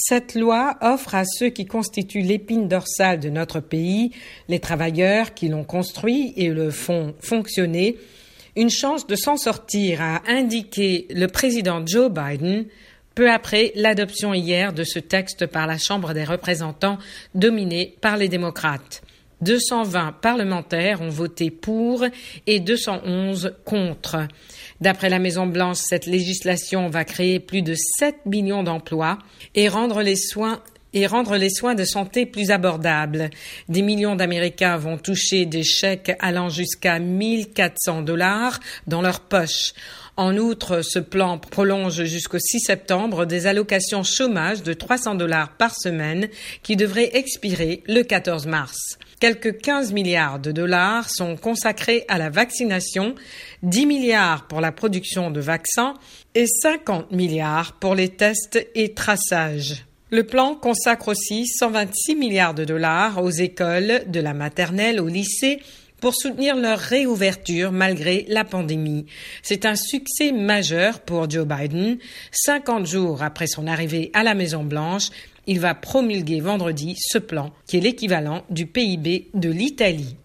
Cette loi offre à ceux qui constituent l'épine dorsale de notre pays, les travailleurs qui l'ont construit et le font fonctionner, une chance de s'en sortir, a indiqué le président Joe Biden peu après l'adoption hier de ce texte par la Chambre des représentants dominée par les démocrates. 220 parlementaires ont voté pour et 211 contre. D'après la Maison Blanche, cette législation va créer plus de 7 millions d'emplois et rendre les soins et rendre les soins de santé plus abordables. Des millions d'Américains vont toucher des chèques allant jusqu'à 1400 dollars dans leur poche. En outre, ce plan prolonge jusqu'au 6 septembre des allocations chômage de 300 dollars par semaine qui devraient expirer le 14 mars. Quelques 15 milliards de dollars sont consacrés à la vaccination, 10 milliards pour la production de vaccins et 50 milliards pour les tests et traçages. Le plan consacre aussi 126 milliards de dollars aux écoles, de la maternelle au lycée, pour soutenir leur réouverture malgré la pandémie. C'est un succès majeur pour Joe Biden. 50 jours après son arrivée à la Maison Blanche, il va promulguer vendredi ce plan qui est l'équivalent du PIB de l'Italie.